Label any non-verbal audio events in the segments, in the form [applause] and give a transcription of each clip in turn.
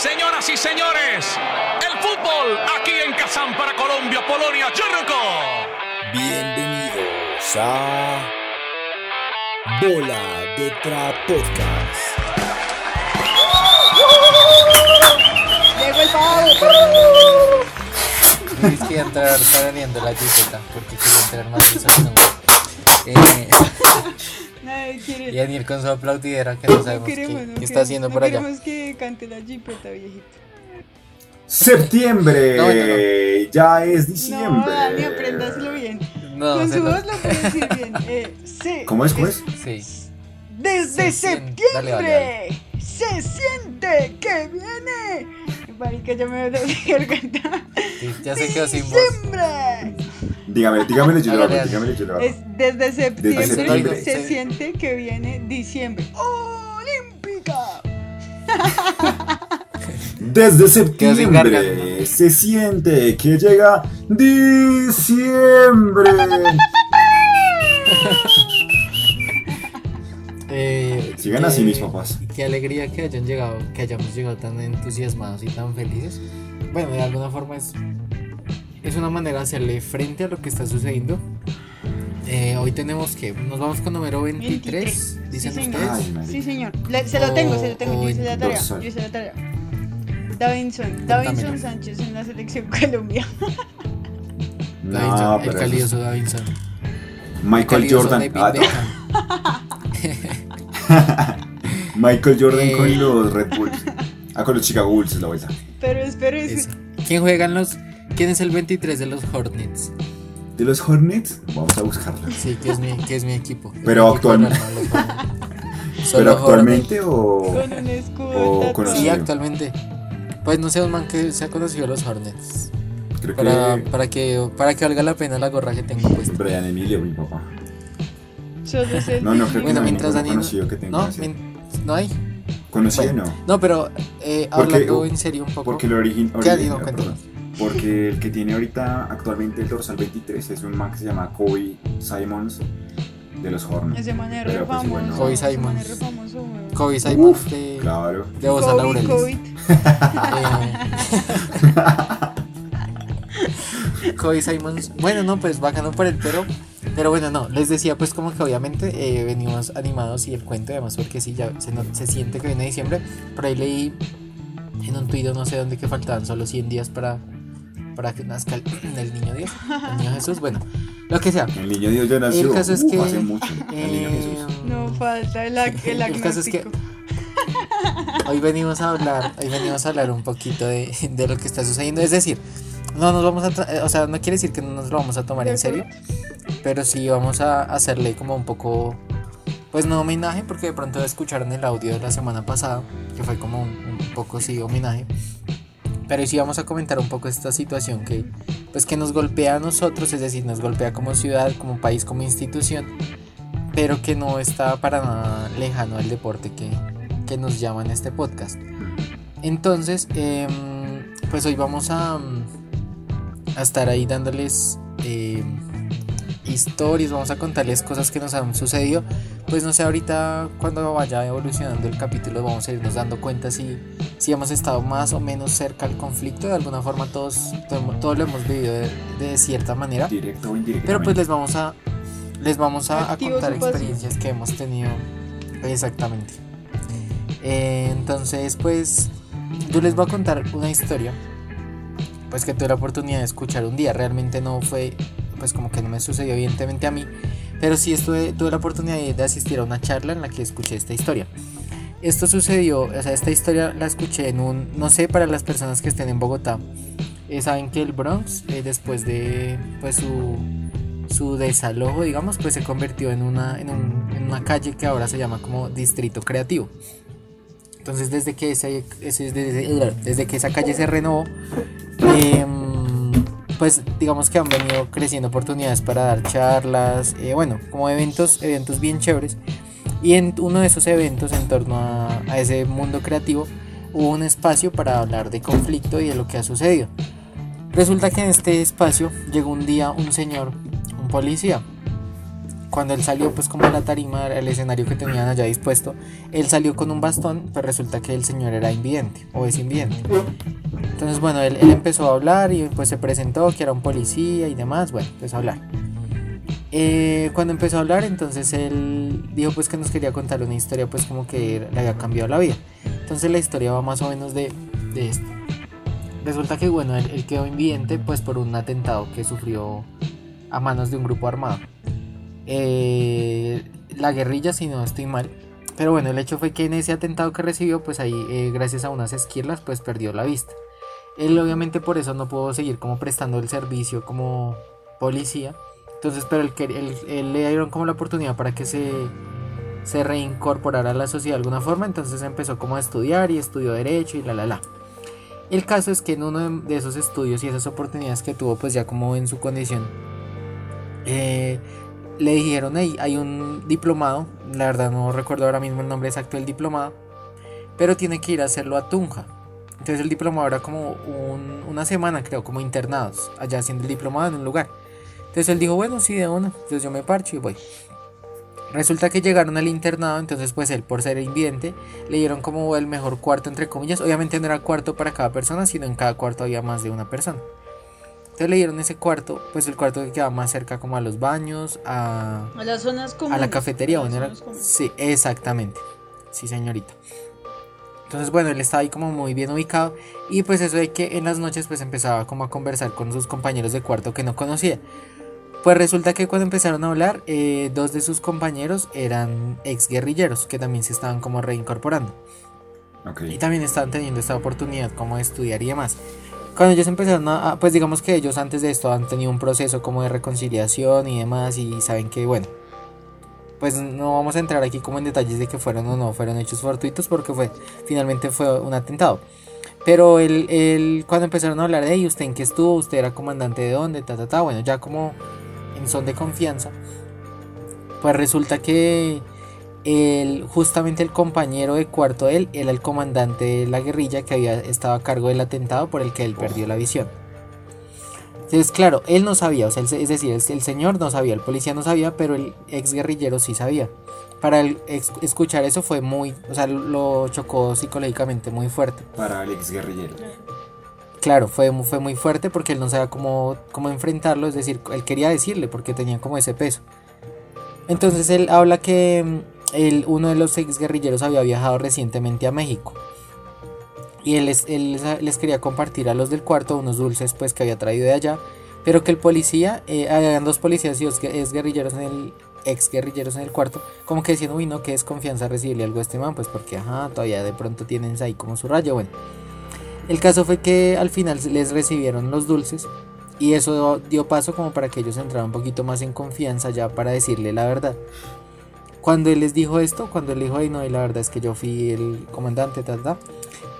Señoras y señores, el fútbol aquí en Kazán para Colombia, Polonia, Churruco. Bienvenidos a Bola de Trap Podcast. Llegó el pavo. Luis quiere entrar tarareando la jipeta porque quiere entrar más en. Eh, Nadie quiere. y Daniel con su aplaudidera que no no sabemos qué, queremos, no qué está haciendo no por allá. Queremos que cante la jipeta, viejito. Septiembre, No, no, ya es No, diciembre. Dani, apréndaselo bien. No, Con se su lo- voz lo puede decir bien. [laughs] Eh, sí. ¿Cómo es? ¿Cómo es? Sí. Desde Se septiembre dale, dale, se siente que viene. Marica, ya me voy a garganta. [laughs] sí, ya se quedó sin voz. Diciembre. Dígame, dígamelo yo lo hago, dígamelo yo lo hago. Es desde septiembre, septiembre. se Sí. siente que viene diciembre. Olímpica. [laughs] Desde septiembre se siente que llega diciembre. [laughs] Eh, Sigan así eh, mis papás. Qué alegría que hayan llegado, que hayamos llegado tan entusiasmados y tan felices. Bueno, de alguna forma es, es una manera de hacerle frente a lo que está sucediendo. Eh, hoy tenemos que, nos vamos con número 23, dicen sí, señor. ustedes. Ay. Sí, señor. Le- se lo tengo, se lo tengo. Yo hice la tarea. Yo hice la tarea. Davinson, Davinson. Sánchez en la selección [laughs] Colombia. [laughs] Davinson, No, el pero eso calidoso Davinson. es [laughs] Michael Jordan. Ah. Michael Jordan Eh. con los Red Bulls. Ah, con los Chicago Bulls es la vuelta. Pero espero es Eso. ¿Quién juegan los? ¿Quién es el 23 de los Hornets? ¿De los Hornets? Vamos a buscarla. Sí, que es mi, que es mi equipo. Pero mi equipo actualmente- Hornets. [laughs] Son ¿Pero actualmente o...? con un. Sí, actualmente. Pues no sé, un man que se ha conocido a los Hornets. Creo Para, que para, que, para que valga la pena la gorra que tengo puesta. Brian Emilio, mi papá. Solo es el No, no, creo que Bueno, no hay mientras Daniel. conocido que tenga No, no hay. Conocido Bueno, no. No, pero eh, Porque- hablando en serio un poco. Porque el origin, ¿Qué origin-? Porque el que tiene ahorita actualmente el dorsal 23 es un man que se llama Kobe Simons de los Hornets. Ese man es re pues, famoso. Kobe ese man Simons. es re famoso, weón. Kobe Simons Uf, de, Claro. de Bosa Laureles. Kobe. Eh, [laughs] Kobe Simons. Bueno, no, pues bacano por el pero. Pero bueno, no, les decía pues como que obviamente eh, venimos animados y el cuento además porque sí, ya se, no- se siente que viene diciembre. Por ahí leí en un tuit, no sé dónde, que faltaban solo 100 días para, para que nazca el, [clears throat] el niño Dios, el niño Jesús. Bueno, lo que sea. El niño Dios ya nació El caso es uf, que... hace mucho. El niño eh, Jesús. No falta el, el El caso es que-. [laughs] Hoy venimos a hablar, hoy venimos a hablar un poquito de, de lo que está sucediendo. Es decir, no nos vamos a, eh, o sea, no quiere decir que no nos lo vamos a tomar en serio, pero sí vamos a hacerle como un poco, pues no homenaje, porque de pronto escucharon el audio de la semana pasada, que fue como un, un poco sí homenaje. Pero sí vamos a comentar un poco esta situación que, pues que nos golpea a nosotros, es decir, nos golpea como ciudad, como país, como institución, pero que no está para nada lejano al deporte que, que nos llama en este podcast. Entonces, em, pues hoy vamos a, a estar ahí dándoles em, historias, vamos a contarles cosas que nos han sucedido. Pues no sé, ahorita cuando vaya evolucionando el capítulo vamos a irnos dando cuenta si, si hemos estado más o menos cerca al conflicto. De alguna forma todos, todos, todos lo hemos vivido de, de cierta manera. Directo o indirectamente. Pero pues les vamos a les vamos a, a contar experiencias que hemos tenido exactamente. Eh, entonces, pues yo les voy a contar una historia pues que tuve la oportunidad de escuchar un día. Realmente no fue pues como que no me sucedió evidentemente a mí, pero sí estuve tuve la oportunidad de, asistir a una charla en la que escuché esta historia. Esto sucedió, o sea, esta historia la escuché en un, no sé, para las personas que estén en Bogotá, eh, saben que el Bronx, eh, después de pues su, su desalojo, digamos, pues se convirtió en una, en, un- en una calle que ahora se llama como Distrito Creativo. Entonces, desde que, ese, ese- desde, desde que esa calle se renovó, em, pues digamos que han venido creciendo oportunidades para dar charlas, eh, bueno, como eventos, eventos bien chéveres. Y en uno de esos eventos, en torno a, a ese mundo creativo, hubo un espacio para hablar de conflicto y de lo que ha sucedido. Resulta que en este espacio llegó un día un señor, un policía, cuando él salió pues como a la tarima, el escenario que tenían allá dispuesto, él salió con un bastón, pues resulta que el señor era invidente o es invidente. Entonces bueno, él, él empezó a hablar y pues se presentó que era un policía y demás, bueno, empezó a hablar. Eh, cuando empezó a hablar, entonces él dijo pues que nos quería contar una historia pues como que le había cambiado la vida. Entonces la historia va más o menos de, de esto. Resulta que bueno, él, él quedó invidente pues por un atentado que sufrió a manos de un grupo armado. Eh, la guerrilla, si no estoy mal. Pero bueno, el hecho fue que en ese atentado que recibió, pues ahí, eh, gracias a unas esquirlas, pues perdió la vista. Él obviamente por eso no pudo seguir como prestando el servicio como policía. Entonces, pero él, le dieron como la oportunidad para que se, se reincorporara a la sociedad de alguna forma. Entonces empezó como a estudiar y estudió derecho y la la la. El caso es que en uno de esos estudios y esas oportunidades que tuvo, pues ya como en su condición, eh, le dijeron, hey, hay un diplomado, la verdad no recuerdo ahora mismo el nombre exacto del diplomado, pero tiene que ir a hacerlo a Tunja. Entonces el diplomado era como un- una semana, creo, como internados, allá haciendo el diplomado en un lugar. Entonces él dijo, bueno, sí, de una, entonces yo me parcho y voy. Resulta que llegaron al internado, entonces pues él por ser invidente le dieron como el mejor cuarto entre comillas. Obviamente no era cuarto para cada persona, sino en cada cuarto había más de una persona. Entonces le dieron ese cuarto, pues el cuarto que quedaba más cerca como a los baños, a, A las zonas comunes. a la cafetería. a Bueno, era- sí, exactamente. Sí, señorita. Entonces, bueno, él estaba ahí como muy bien ubicado. Y pues eso de que en las noches pues empezaba como a conversar con sus compañeros de cuarto que no conocía. Pues resulta que cuando empezaron a hablar, eh, dos de sus compañeros eran ex guerrilleros que también se estaban como reincorporando. Ok. Y también estaban teniendo esta oportunidad como de estudiar y demás. Cuando ellos empezaron a, pues digamos que ellos antes de esto han tenido un proceso como de reconciliación y demás y saben que bueno, pues no vamos a entrar aquí como en detalles de que fueron o no fueron hechos fortuitos porque fue, finalmente fue un atentado. Pero él, él cuando empezaron a hablar de ellos, usted en qué estuvo, usted era comandante de dónde, ta, ta, ta, bueno, ya como en son de confianza, pues resulta que el, justamente el compañero de cuarto de él era el comandante de la guerrilla que había estado a cargo del atentado por el que él perdió la visión. Entonces, claro, él no sabía, o sea, es decir, el, señor no sabía, el policía no sabía, pero el ex guerrillero sí sabía. Para él escuchar eso fue muy, o sea, lo chocó psicológicamente muy fuerte. Para el ex guerrillero. Claro, fue, fue muy fuerte porque él no sabía cómo, cómo enfrentarlo, es decir, él quería decirle porque tenía como ese peso. Entonces él habla que él, uno de los ex guerrilleros había viajado recientemente a México. Y él, les, quería compartir a los del cuarto unos dulces pues que había traído de allá. Pero que el policía, eh, habían dos policías y dos gue- ex guerrilleros en el ex guerrilleros en el cuarto, como que decían, uy no, que desconfianza recibirle algo a este man, pues porque ajá, todavía de pronto tienen ahí como su rayo, bueno. El caso fue que al final les recibieron los dulces y eso dio paso como para que ellos entraran un poquito más en confianza ya para decirle la verdad. Cuando él les dijo esto, cuando él dijo, ay no, y la verdad es que yo fui el comandante, ta, ta",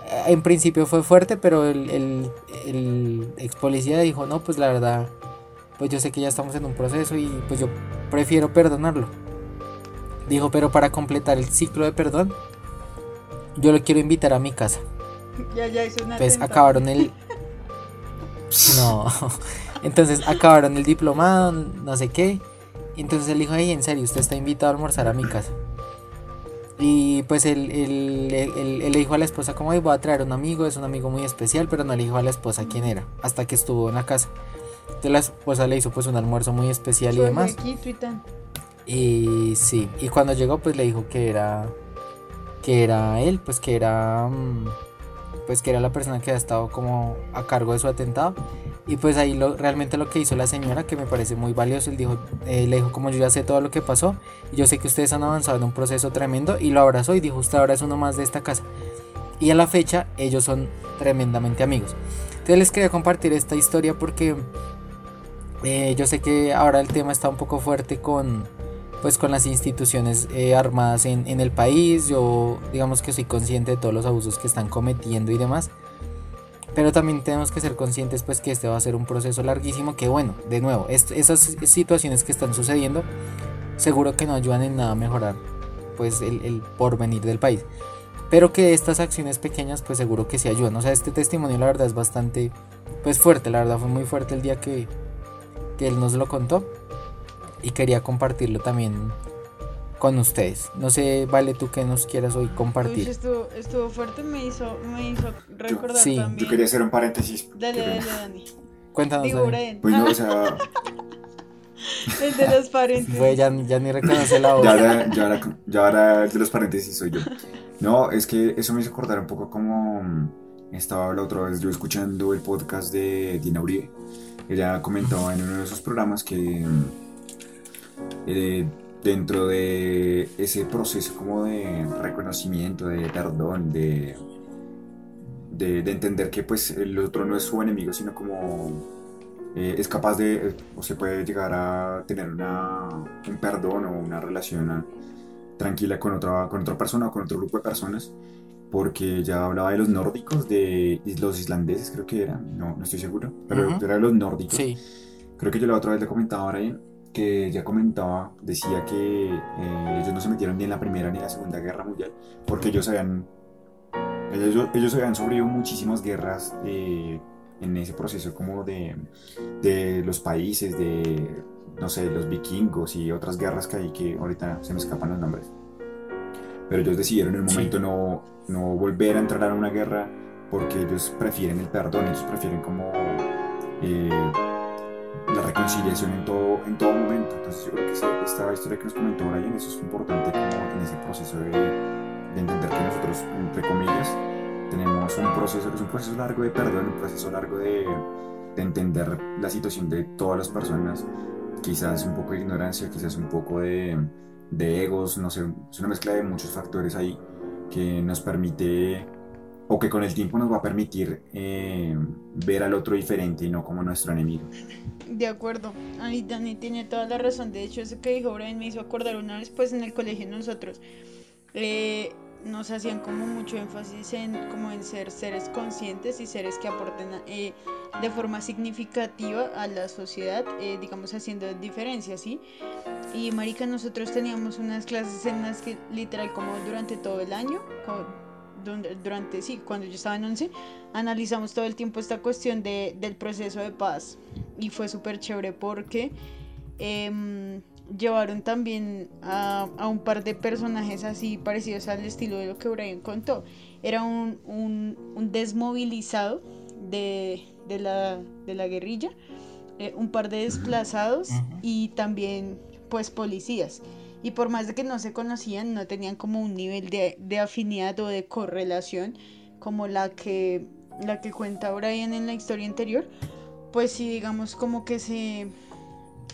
eh, en principio fue fuerte, pero el, el, el ex policía dijo, no, pues la verdad, pues yo sé que ya estamos en un proceso y pues yo prefiero perdonarlo. Dijo, pero para completar el ciclo de perdón, yo lo quiero invitar a mi casa. [laughs] Ya, ya hizo una Pues acabaron el. [laughs] No. [laughs] Entonces acabaron el diplomado, no sé qué. Y entonces él dijo, ay, en serio, usted está invitado a almorzar a mi casa. Y pues él, él- él- le dijo a la esposa, como, voy a traer un amigo, es un amigo muy especial, pero no le dijo a la esposa quién era, hasta que estuvo en la casa. Entonces la esposa le hizo pues un almuerzo muy especial y demás. Aquí. Y sí, y cuando llegó pues le dijo que era que era él, pues que era mm, pues que era la persona que había estado como a cargo de su atentado. Y pues ahí lo, realmente lo que hizo la señora, que me parece muy valioso, él dijo, eh, le dijo como yo ya sé todo lo que pasó, y yo sé que ustedes han avanzado en un proceso tremendo, y lo abrazó y dijo, usted ahora es uno más de esta casa. Y a la fecha ellos son tremendamente amigos. Entonces les quería compartir esta historia porque eh, yo sé que ahora el tema está un poco fuerte con, pues, con las instituciones eh, armadas en, en el país. Yo digamos que soy consciente de todos los abusos que están cometiendo y demás. Pero también tenemos que ser conscientes pues que este va a ser un proceso larguísimo que bueno, de nuevo, esas situaciones que están sucediendo seguro que no ayudan en nada a mejorar pues el, porvenir del país. Pero que estas acciones pequeñas pues seguro que sí ayudan. O sea, este testimonio la verdad es bastante pues fuerte, la verdad fue muy fuerte el día que él nos lo contó. y quería compartirlo también con ustedes. No sé, Vale, tú que nos quieras hoy Uy, compartir. estuvo, estuvo fuerte, me hizo, me hizo recordar sí, yo también. Yo quería hacer un paréntesis. Dale, dale. Dani. Cuéntanos. Digo. Pues no, o sea, [laughs] El de los paréntesis. Fue, ya, ya ni reconoce la voz. ya ahora, ya, ahora, ya ahora el de los paréntesis soy yo. No, es que eso me hizo acordar un poco como mm, estaba la otra vez yo escuchando el podcast de Dina Uribe. Ella comentaba en uno de esos programas que mm, eh, dentro de ese proceso como de reconocimiento, de perdón, de, de, de entender que pues el otro no es su enemigo, sino como eh, es capaz de, o se puede llegar a tener una, un perdón o una relación ah, tranquila con otra, con otra persona o con otro grupo de personas, porque ya hablaba de los nórdicos, de los islandeses creo que eran, no, no estoy seguro, pero Ujú. era de los nórdicos. Sí, Creo que yo la otra vez le comentaba a Brian que ya comentaba, decía que eh, ellos no se metieron ni en la Primera ni en la Segunda Guerra Mundial, porque ellos habían, ellos, ellos habían sobrevivido muchísimas guerras eh, en ese proceso como de, de los países, de, no sé, los vikingos y otras guerras que hay que ahorita se me escapan los nombres. Pero ellos decidieron en un Sí. momento no, no volver a entrar a una guerra porque ellos prefieren el perdón, ellos prefieren como... eh, la reconciliación en todo, en todo momento. Entonces yo creo que esta historia que nos comentó Brian, eso es importante como en ese proceso de, de entender que nosotros, entre comillas, tenemos un proceso, es un proceso largo de perdón, un proceso largo de, de entender la situación de todas las personas, quizás un poco de ignorancia, quizás un poco de, de egos, no sé, es una mezcla de muchos factores ahí que nos permite o que con el tiempo nos va a permitir eh, ver al otro diferente y no como nuestro enemigo. De acuerdo, ahí Dani tiene toda la razón. De hecho, eso que dijo Brian me hizo acordar una vez, pues en el colegio nosotros eh, nos hacían como mucho énfasis en como en ser seres conscientes y seres que aporten eh, de forma significativa a la sociedad, eh, digamos haciendo diferencias, ¿sí? Y marica, nosotros teníamos unas clases en las que literal como durante todo el año, como donde- durante, sí, cuando yo estaba en 11, analizamos todo el tiempo esta cuestión de, del proceso de paz y fue súper chévere porque em, llevaron también a, a un par de personajes así parecidos al estilo de lo que Brian contó. Era un, un, un desmovilizado de, de, la, de la guerrilla, eh, un par de desplazados Ujú. y también pues policías. Y por más de que no se conocían, no tenían como un nivel de, de afinidad o de correlación como la que, la que cuenta Brian en la historia anterior, pues sí, digamos como que se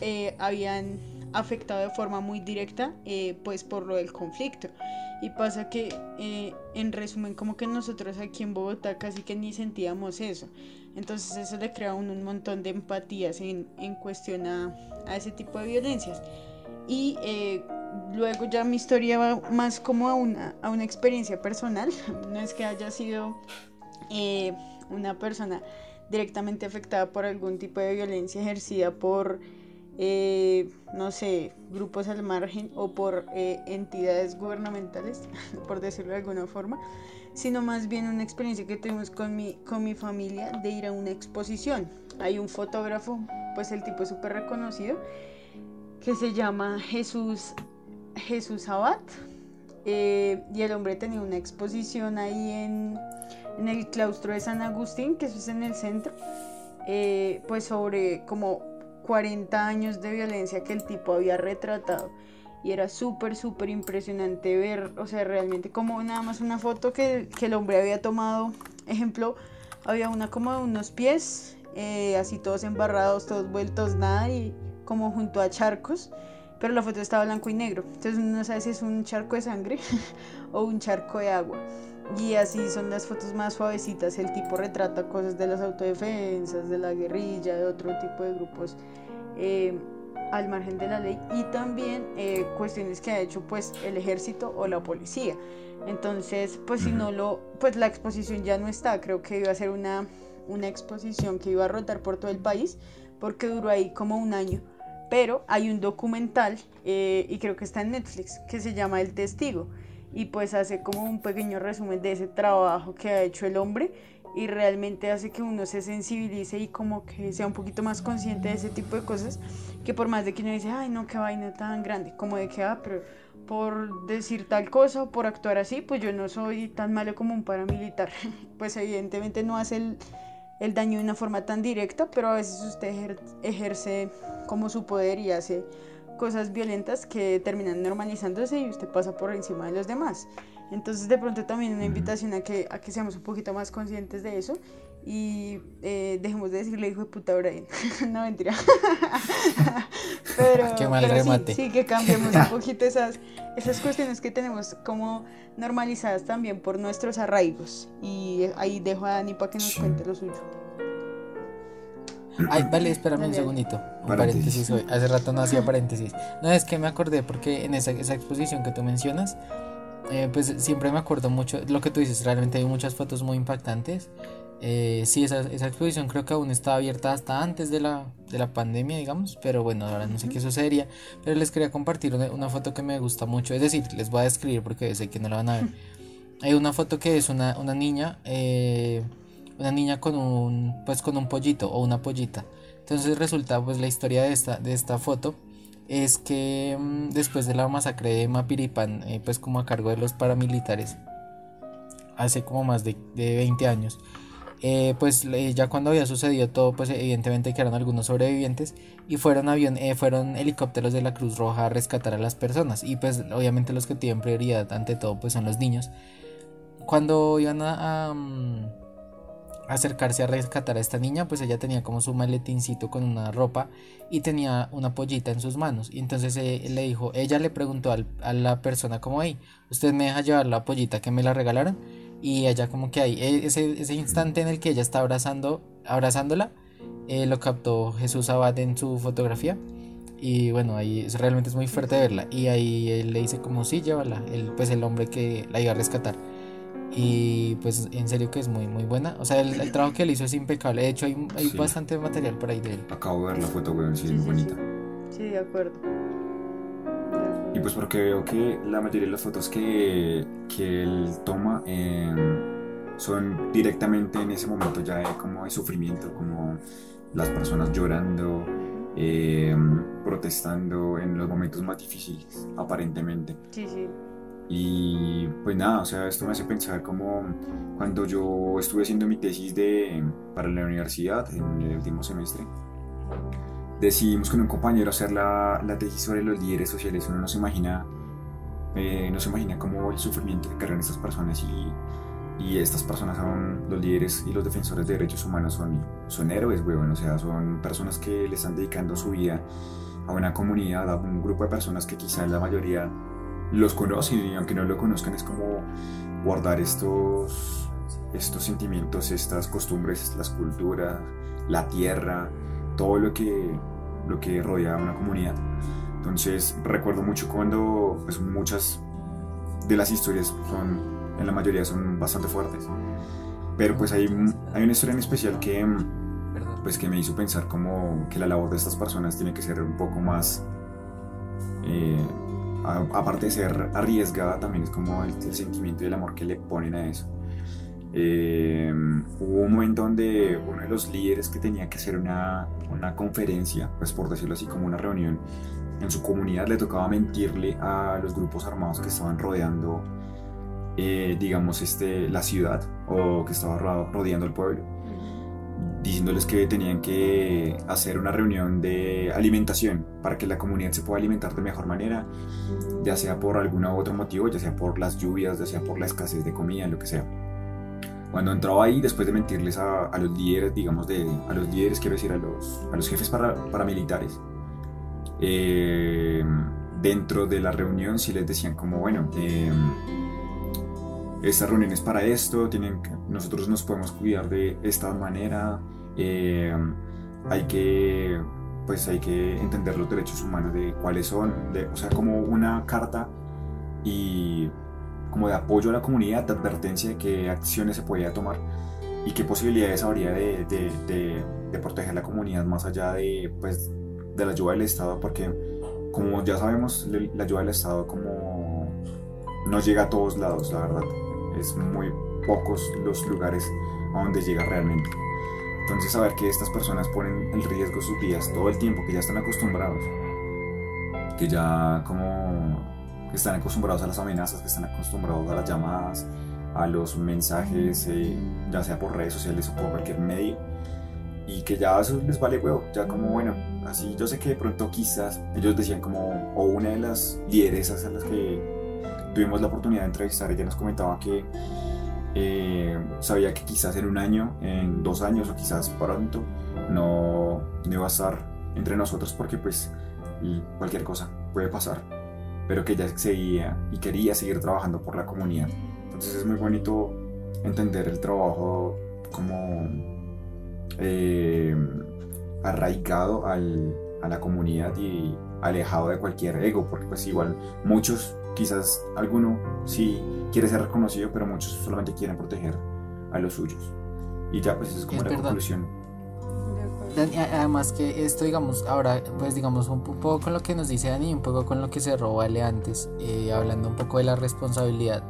eh, habían afectado de forma muy directa eh, pues por lo del conflicto. Y pasa que, eh, en resumen, como que nosotros aquí en Bogotá casi que ni sentíamos eso. Entonces eso le crea a uno un montón de empatías en, en cuestión a, a ese tipo de violencias. Y eh, luego ya mi historia va más como a una, a una experiencia personal. [laughs] No es que haya sido eh, una persona directamente afectada por algún tipo de violencia ejercida por, eh, no sé, grupos al margen o por eh, entidades gubernamentales, [laughs] por decirlo de alguna forma, sino más bien una experiencia que tuvimos con mi, con mi familia de ir a una exposición. Hay un fotógrafo, pues el tipo es súper reconocido, que se llama Jesús, Jesús Abad. eh, y el hombre tenía una exposición ahí en, en el claustro de San Agustín, que eso es en el centro, eh, pues sobre como 40 años de violencia que el tipo había retratado. Y era súper, súper impresionante ver, o sea, realmente como nada más una foto que, que el hombre había tomado. Ejemplo, había una como de unos pies, eh, así todos embarrados, todos vueltos, nada, y como junto a charcos. Pero la foto estaba blanco y negro. Entonces uno no sabe si es un charco de sangre [laughs] o un charco de agua. Y así son las fotos más suavecitas. El tipo retrata cosas de las autodefensas, de la guerrilla, de otro tipo de grupos eh, al margen de la ley. Y también eh, cuestiones que ha hecho pues el ejército o la policía. Entonces, pues si no lo, pues la exposición ya no está. Creo que iba a ser una, una exposición que iba a rotar por todo el país porque duró ahí como un año. Pero hay un documental, eh, y creo que está en Netflix, que se llama El Testigo. Y pues hace como un pequeño resumen de ese trabajo que ha hecho el hombre y realmente hace que uno se sensibilice y como que sea un poquito más consciente de ese tipo de cosas que por más de que uno dice, ay no, qué vaina tan grande, como de que, ah, pero por decir tal cosa o por actuar así, pues yo no soy tan malo como un paramilitar. [laughs] pues evidentemente no hace el, el daño de una forma tan directa, pero a veces usted ejerce como su poder y hace cosas violentas que terminan normalizándose y usted pasa por encima de los demás. Entonces de pronto también una invitación a que, a que seamos un poquito más conscientes de eso y eh, dejemos de decirle hijo de puta Brian. [laughs] no mentira. [laughs] pero, Qué mal remate. Sí, que cambiemos un poquito esas, esas cuestiones que tenemos como normalizadas también por nuestros arraigos. Y ahí dejo a Dani para que nos cuente lo suyo. Ay, vale, espérame un segundito. Un paréntesis. hoy. Hace rato no hacía paréntesis. No, es que me acordé porque en esa, esa exposición que tú mencionas, eh, pues siempre me acuerdo mucho. Lo que tú dices, realmente hay muchas fotos muy impactantes. Eh, sí, esa, esa, exposición creo que aún estaba abierta hasta antes de la, de la pandemia, digamos, pero bueno, ahora no sé qué sucedería, pero les quería compartir una, una, foto que me gusta mucho, es decir, les voy a describir porque sé que no la van a ver. [laughs] Hay una foto que es una, una niña, eh, una niña con un, pues con un pollito o una pollita. Entonces resulta, pues la historia de esta, de esta foto es que mmm, después de la masacre de Mapiripán, eh, pues como a cargo de los paramilitares, hace como más de, de 20 años, eh, pues ya cuando había sucedido todo, pues evidentemente quedaron algunos sobrevivientes y fueron, avión, eh, fueron helicópteros de la Cruz Roja a rescatar a las personas y pues obviamente los que tienen prioridad ante todo pues son los niños. Cuando iban a, a, acercarse a rescatar a esta niña, pues ella tenía como su maletincito con una ropa y tenía una pollita en sus manos. Y entonces eh, le dijo, ella le preguntó al, a la persona como, hey, ¿usted me deja llevar la pollita que me la regalaron? Y ella como que ahí, ese, ese instante en el que ella está abrazando, abrazándola, eh, lo captó Jesús Abad en su fotografía. Y bueno, ahí es, realmente es muy fuerte verla. Y ahí él le dice como, sí, llévala. El, pues el hombre que la iba a rescatar. Y pues en serio que es muy muy buena. O sea, el, el trabajo que él hizo es impecable. De hecho, hay, hay sí. bastante material por ahí de él. Acabo de ver la foto, weón, sí, sí, es muy bonita. Sí, de acuerdo. Y pues porque veo que la mayoría de las fotos que, que él toma eh, son directamente en ese momento ya de, como de sufrimiento, como las personas llorando, eh, protestando en los momentos más difíciles, aparentemente. Sí, sí. Y pues nada, o sea, esto me hace pensar como cuando yo estuve haciendo mi tesis de, para la universidad en el último semestre decidimos con un compañero hacer la, la tesis sobre los líderes sociales. Uno no se imagina, eh, no se imagina cómo el sufrimiento que cargan estas personas y, y, estas personas son los líderes y los defensores de derechos humanos son, son héroes, weón. O sea, son personas que le están dedicando su vida a una comunidad, a un grupo de personas que quizás la mayoría los conocen y aunque no lo conozcan es como guardar estos, estos sentimientos, estas costumbres, las culturas, la tierra, todo lo que, lo que rodea a una comunidad. Entonces recuerdo mucho cuando pues, muchas de las historias son, en la mayoría son bastante fuertes. Pero pues hay, hay una historia en especial que, pues, que me hizo pensar como que la labor de estas personas tiene que ser un poco más... Eh, a, aparte de ser arriesgada, también es como el, el sentimiento y el amor que le ponen a eso. Eh, hubo un momento donde uno de los líderes que tenía que hacer una, una, conferencia, pues por decirlo así, como una reunión en su comunidad, le tocaba mentirle a los grupos armados que estaban rodeando, eh, digamos, este, la ciudad o que estaba rodeando el pueblo, diciéndoles que tenían que hacer una reunión de alimentación para que la comunidad se pueda alimentar de mejor manera, ya sea por algún otro motivo, ya sea por las lluvias, ya sea por la escasez de comida, lo que sea. Cuando entraba ahí, después de mentirles a, a, los líderes, digamos, de, a los líderes, quiero decir, a los, a los jefes para, paramilitares, eh, dentro de la reunión sí les decían como, bueno, eh, esta reunión es para esto, tienen, nosotros nos podemos cuidar de esta manera, eh, hay que, pues hay que entender los derechos humanos de cuáles son, de, o sea, como una carta y como de apoyo a la comunidad, de advertencia de qué acciones se podía tomar y qué posibilidades habría de, de, de, de proteger la comunidad más allá de, pues, de la ayuda del Estado, porque como ya sabemos, la ayuda del Estado como no llega a todos lados, la verdad. Es muy pocos los lugares a donde llega realmente. Entonces saber que estas personas ponen en riesgo sus vidas todo el tiempo, que ya están acostumbrados, que ya como que están acostumbrados a las amenazas, que están acostumbrados a las llamadas, a los mensajes, eh, ya sea por redes sociales o por cualquier medio, y que ya eso les vale huevo, ya como bueno, así yo sé que de pronto quizás ellos decían como, o una de las lideresas a las que tuvimos la oportunidad de entrevistar, ella nos comentaba que eh, sabía que quizás en un año, en dos años o quizás pronto no, no iba a estar entre nosotros porque pues cualquier cosa puede pasar, pero que ella seguía y quería seguir trabajando por la comunidad. Entonces es muy bonito entender el trabajo como eh, arraigado al, a la comunidad y alejado de cualquier ego, porque pues igual muchos, quizás alguno sí quiere ser reconocido, pero muchos solamente quieren proteger a los suyos. Y ya pues es como la conclusión. Además que esto, digamos, ahora, pues digamos, un poco con lo que nos dice Dani, un poco con lo que se robó Ale antes, eh, hablando un poco de la responsabilidad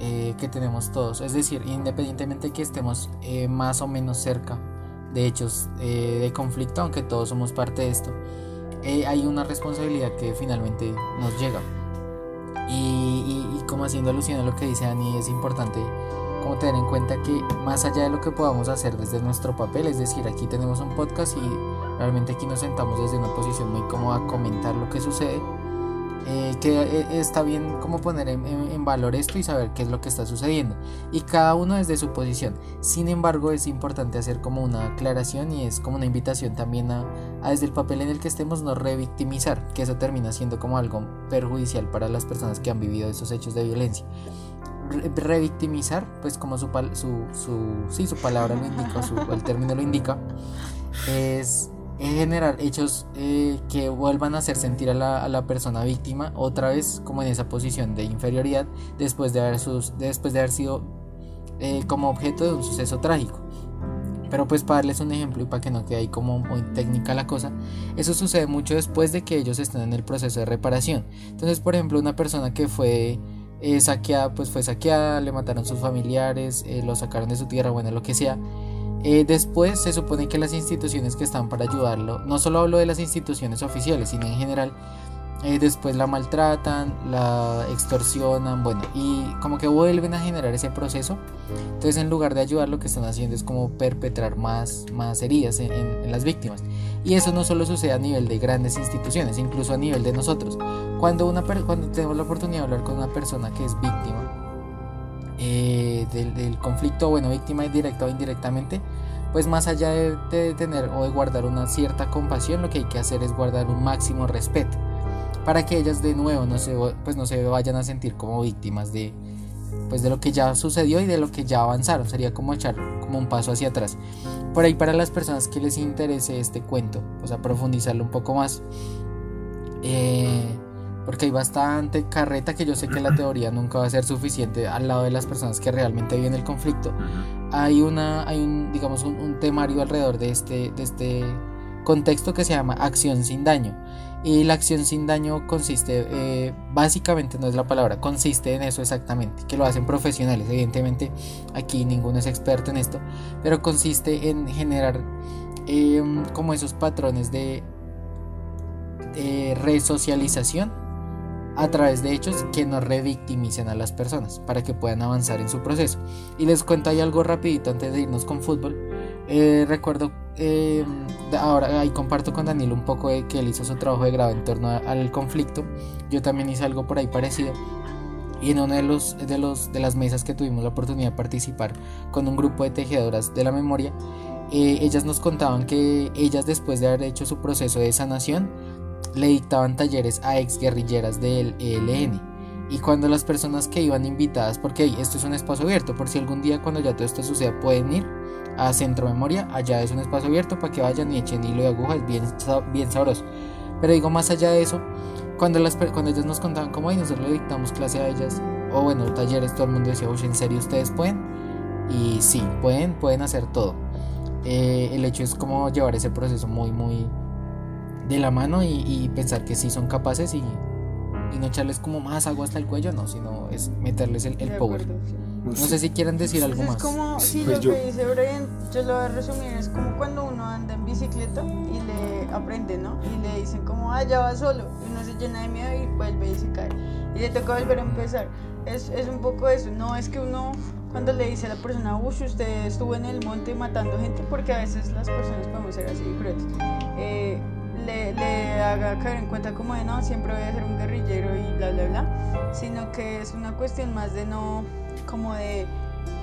eh, que tenemos todos. Es decir, independientemente que estemos eh, más o menos cerca de hechos de conflicto, aunque todos somos parte de esto, hay una responsabilidad que finalmente nos llega. Y, y como haciendo alusión a lo que dice Dani, es importante como tener en cuenta que más allá de lo que podamos hacer desde nuestro papel, es decir, aquí tenemos un podcast y realmente aquí nos sentamos desde una posición muy cómoda a comentar lo que sucede, eh, que eh, está bien como poner en, valor esto y saber qué es lo que está sucediendo y cada uno desde su posición. Sin embargo, es importante hacer como una aclaración y es como una invitación también a, a desde el papel en el que estemos no revictimizar, que eso termina siendo como algo perjudicial para las personas que han vivido esos hechos de violencia revictimizar, pues como su, su, su, su palabra lo indica, su, el término lo indica, es generar hechos eh, que vuelvan a hacer sentir a la, a la, persona víctima otra vez como en esa posición de inferioridad después de haber, sus, después de haber sido eh, como objeto de un suceso trágico. Pero pues para darles un ejemplo y para que no quede ahí como muy técnica la cosa, eso sucede mucho después de que ellos estén en el proceso de reparación. Entonces, por ejemplo, una persona que fue eh, saqueada, pues fue saqueada, le mataron sus familiares, eh, lo sacaron de su tierra, bueno, lo que sea. Eh, después se supone que las instituciones que están para ayudarlo, no solo hablo de las instituciones oficiales, sino en general, eh, después la maltratan, la extorsionan, bueno, y como que vuelven a generar ese proceso. Entonces en lugar de ayudar lo que están haciendo es como perpetrar más, más heridas en, las víctimas. Y eso no solo sucede a nivel de grandes instituciones, incluso a nivel de nosotros. Cuando, una cuando tenemos la oportunidad de hablar con una persona que es víctima eh, del, conflicto, bueno, víctima directa o indirectamente, pues más allá de, de tener o de guardar una cierta compasión, lo que hay que hacer es guardar un máximo respeto para que ellas de nuevo no se, pues no se vayan a sentir como víctimas de, pues de lo que ya sucedió y de lo que ya avanzaron. Sería como echar como un paso hacia atrás. Por ahí para las personas que les interese este cuento, pues a profundizarlo un poco más. Eh, porque hay bastante carreta que yo sé que la teoría nunca va a ser suficiente al lado de las personas que realmente viven el conflicto. Hay una, hay un, digamos, un, un temario alrededor de este, de este contexto que se llama acción sin daño. Y la acción sin daño consiste, eh, básicamente no es la palabra, consiste en eso exactamente, que lo hacen profesionales. Evidentemente aquí ninguno es experto en esto, pero consiste en generar em, como esos patrones de, resocialización a través de hechos que no revictimicen a las personas para que puedan avanzar en su proceso. Y les cuento ahí algo rapidito antes de irnos con fútbol. Eh, recuerdo eh, ahora ahí comparto con Daniel un poco de que él hizo su trabajo de grado en torno al conflicto. Yo también hice algo por ahí parecido. Y en una de, los, de, los, de las mesas que tuvimos la oportunidad de participar con un grupo de tejedoras de la memoria, eh, ellas nos contaban que ellas después de haber hecho su proceso de sanación, le dictaban talleres a ex guerrilleras del ELN. Y cuando las personas que iban invitadas, porque esto es un espacio abierto, por si algún día cuando ya todo esto suceda pueden ir, a Centro Memoria. Allá es un espacio abierto para que vayan y echen hilo de aguja, es bien, bien sabroso. Pero digo, más allá de eso, cuando, las, cuando ellas nos contaban cómo y nosotros le dictamos clase a ellas, o bueno, talleres, todo el mundo decía, oye, ¿en serio ustedes pueden? Y sí, pueden, pueden hacer todo. Eh, el hecho es como llevar ese proceso muy, muy de la mano y, pensar que sí son capaces y, y, no echarles como más agua hasta el cuello, no, sino es meterles el, el power. No sé si quieren decir algo Pues más. es como, sí, Pues lo yo- que dice Brian, yo lo voy a resumir, es como cuando uno anda en bicicleta y le aprende, ¿no? Y le dicen como, ah, ya va solo, y uno se llena de miedo y vuelve y se cae. Y le toca volver a empezar. Es, es un poco eso, no es que uno cuando le dice a la persona, uy, usted estuvo en el monte matando gente, porque a veces las personas podemos ser así de crueles, eh, le, le haga caer en cuenta como de, no, siempre voy a ser un guerrillero y bla, bla, bla, sino que es una cuestión más de no, como de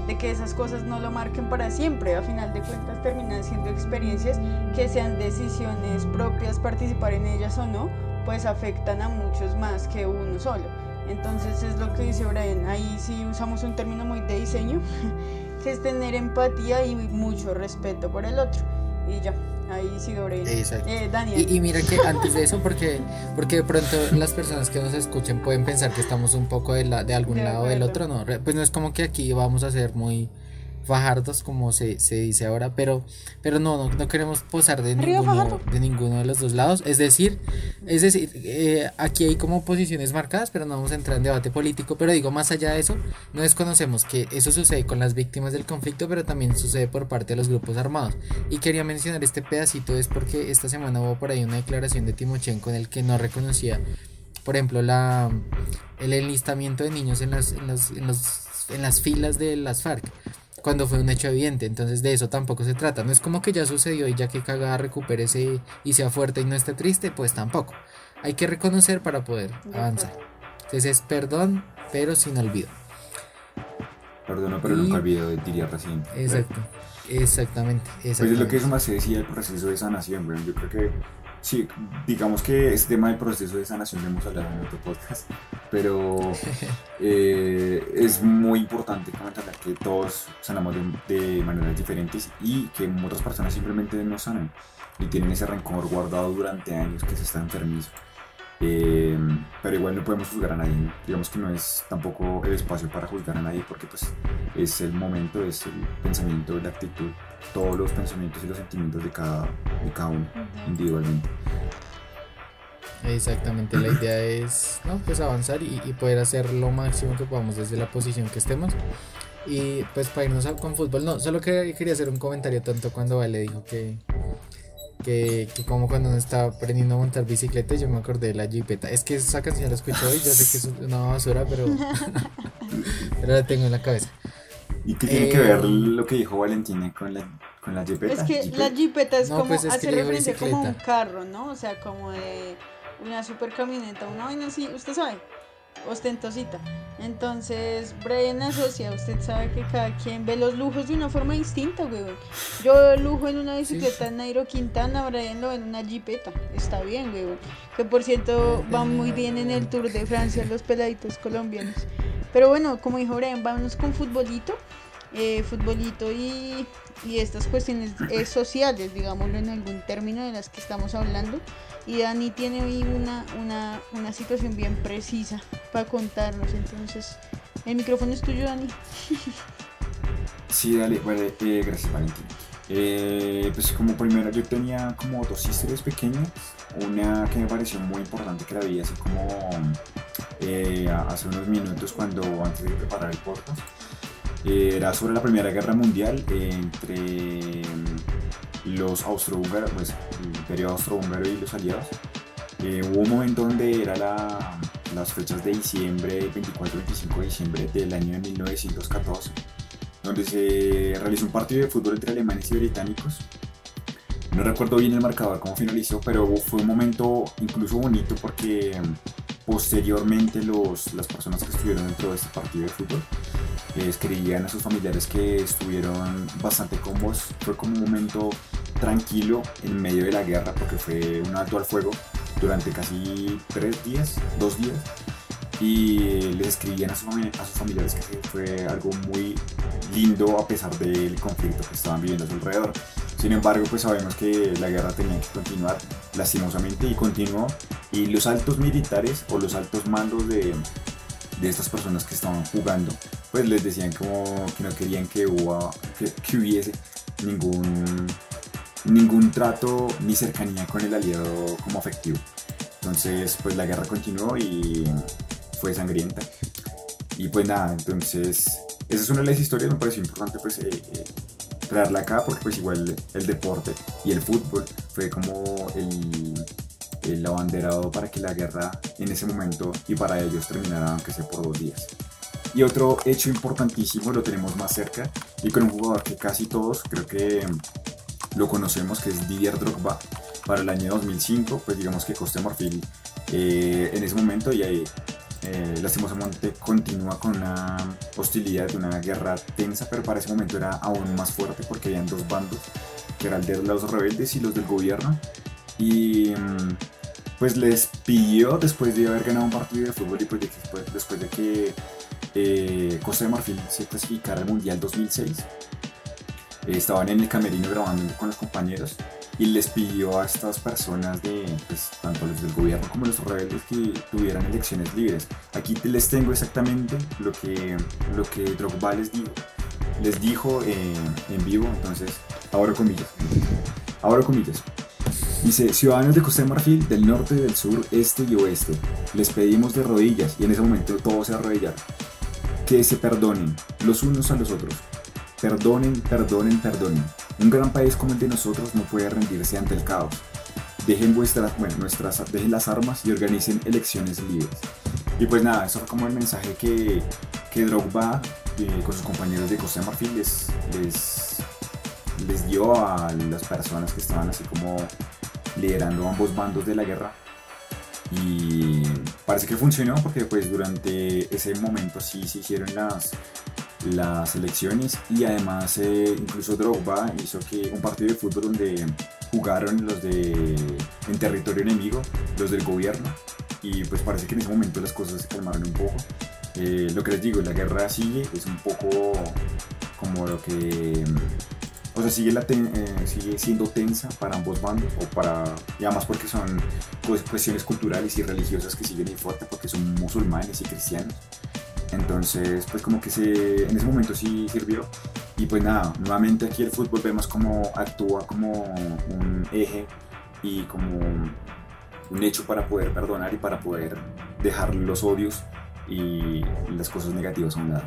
de que esas cosas no lo marquen para siempre. A final de cuentas terminan siendo experiencias que sean decisiones propias, participar en ellas o no, pues afectan a muchos más que uno solo. Entonces es lo que dice Brian, ahí sí usamos un término muy de diseño, [laughs] que es tener empatía y mucho respeto por el otro. Y ya, ahí sigue. Exacto. Eh, Daniel. Y, y mira que antes de eso, porque, porque de pronto las personas que nos escuchen pueden pensar que estamos un poco de, la, de algún De lado o del acuerdo. otro, no, pues no es como que aquí vamos a ser muy fajardos como se, se dice ahora, pero, pero no, no, no queremos posar de ninguno, de ninguno de los dos lados, es decir, es decir, eh, aquí hay como posiciones marcadas, pero no vamos a entrar en debate político, pero digo, más allá de eso, no desconocemos que eso sucede con las víctimas del conflicto, pero también sucede por parte de los grupos armados. Y quería mencionar este pedacito es porque esta semana hubo por ahí una declaración de Timochenko en el que no reconocía, por ejemplo, la el enlistamiento de niños en las, en las, en los- en las filas de las FARC cuando fue un hecho evidente, entonces de eso tampoco se trata, no es como que ya sucedió y ya que cagada recupérese y sea fuerte y no esté triste, pues tampoco. Hay que reconocer para poder De avanzar. acuerdo. Entonces es perdón, pero sin olvido. Perdono, pero Y- nunca olvido, diría recién. Exacto. Exactamente. Pues es lo que exactamente. eso más se decía del proceso de sanación, güey. Yo creo que, sí, digamos que este tema del proceso de sanación lo hemos hablado en otro podcast, pero [laughs] eh, es muy importante comentar que todos sanamos de, de maneras diferentes y que otras personas simplemente no sanan y tienen ese rencor guardado durante años que se está enfermizo. Eh, pero igual no podemos juzgar a nadie, digamos que no es tampoco el espacio para juzgar a nadie porque pues es el momento, es el pensamiento, la actitud, todos los pensamientos y los sentimientos de cada, de cada uno individualmente. Exactamente, la idea es ¿no? pues avanzar y, y poder hacer lo máximo que podamos desde la posición que estemos. Y pues para irnos con fútbol, no, solo que quería hacer un comentario tonto cuando Vale dijo que, que, que como cuando uno estaba aprendiendo a montar bicicleta, yo me acordé de la jipeta. Es que esa canción la escuché hoy, yo sé que es una basura, pero, [laughs] pero la tengo en la cabeza. ¿Y qué tiene Eh, que ver lo que dijo Valentina con la, con la jipeta? Es que Jipeta. la jipeta es No, como pues es hace referencia como a un carro, ¿no? O sea, como de una super camioneta, una vaina así, usted sabe, ostentosita. Entonces, Brian asocia, usted sabe que cada quien ve los lujos de una forma distinta, weón. Yo veo lujo en una bicicleta Nairo Quintana, Brian lo ve en una jipeta. Está bien, weón. Que por cierto, van muy bien en el Tour de Francia los peladitos colombianos. Pero bueno, como dijo Brian, vámonos con futbolito. Eh, futbolito y, y estas cuestiones eh, [clears throat] sociales, digámoslo en algún término de las que estamos hablando. Y Dani tiene hoy una, una, una situación bien precisa para contarnos. Entonces, el micrófono es tuyo, Dani. [laughs] Sí, dale, vale, eh, gracias Valentín. Eh, pues como primero yo tenía como dos historias pequeñas, una que me pareció muy importante que la vi así como eh, hace unos minutos cuando antes de preparar el podcast. Eh, era sobre la Primera Guerra Mundial eh, entre mm, los austrohúngaros, pues el imperio austrohúngaro y los aliados. Eh, hubo un momento donde era la- las fechas de diciembre, 24-25 de diciembre del año de 1914 donde se realizó un partido de fútbol entre alemanes y británicos. No recuerdo bien el marcador, cómo finalizó, pero fue un momento incluso bonito porque mm, posteriormente los, las personas que estuvieron dentro de este partido de fútbol escribían a sus familiares que estuvieron bastante cómodos. Fue como un momento tranquilo en medio de la guerra porque fue un alto al fuego durante casi tres días, dos días. Y les escribían a, su fami- a sus familiares que fue algo muy lindo a pesar del conflicto que estaban viviendo a su alrededor. Sin embargo, pues sabemos que la guerra tenía que continuar lastimosamente y continuó. Y los altos militares o los altos mandos de, de estas personas que estaban jugando, pues les decían como que no querían que, hubo, que, hubiese ningún, ningún trato ni cercanía con el aliado como afectivo. Entonces, pues la guerra continuó y fue sangrienta. Y pues nada, entonces esa es una de las historias, me pareció importante pues eh, eh, traerla acá porque pues igual el deporte y el fútbol fue como el, el abanderado para que la guerra en ese momento y para ellos terminara aunque sea por dos días. Y otro hecho importantísimo lo tenemos más cerca y con un jugador que casi todos creo que lo conocemos que es Didier Drogba para el año 2005 pues digamos que Costa Marfil eh, en ese momento y ahí eh, lastimosamente continúa con una hostilidad, una guerra tensa, pero para ese momento era aún más fuerte porque habían dos bandos, que eran de los rebeldes y los del gobierno. Y mm, pues les pidió, después de haber ganado un partido de fútbol y pues después, de que eh, Costa de Marfil se clasificara al Mundial 2006, eh, estaban en el camerino grabando con los compañeros y les pidió a estas personas de, pues, tanto los del gobierno como los rebeldes que tuvieran elecciones libres. Aquí les tengo exactamente lo que, lo que Drogba les dijo, les dijo eh, en vivo, entonces, ahora comillas, ahora comillas. Dice, ciudadanos de Costa de Marfil, del norte, del sur, este y oeste, les pedimos de rodillas, y en ese momento todos se arrodillaron, que se perdonen los unos a los otros. Perdonen, perdonen, perdonen. Un gran país como el de nosotros no puede rendirse ante el caos. Dejen vuestras, bueno, nuestras, dejen las armas y organicen elecciones libres. Y pues nada, eso fue como el mensaje que, que Drogba eh, con sus compañeros de Costa de Marfil les, les, les dio a las personas que estaban así como liderando ambos bandos de la guerra. Y parece que funcionó porque pues durante ese momento sí se hicieron las, las elecciones y además eh, incluso Drogba hizo que un partido de fútbol donde jugaron los de en territorio enemigo, los del gobierno y pues parece que en ese momento las cosas se calmaron un poco. Eh, lo que les digo, la guerra sigue, es un poco como lo que o sea, sigue, la ten- eh, sigue siendo tensa para ambos bandos, o para, y además porque son pues, cuestiones culturales y religiosas que siguen ahí fuerte, porque son musulmanes y cristianos. Entonces, pues como que se, en ese momento sí sirvió. Y pues nada, nuevamente aquí el fútbol vemos cómo actúa como un eje y como un hecho para poder perdonar y para poder dejar los odios y las cosas negativas a un lado.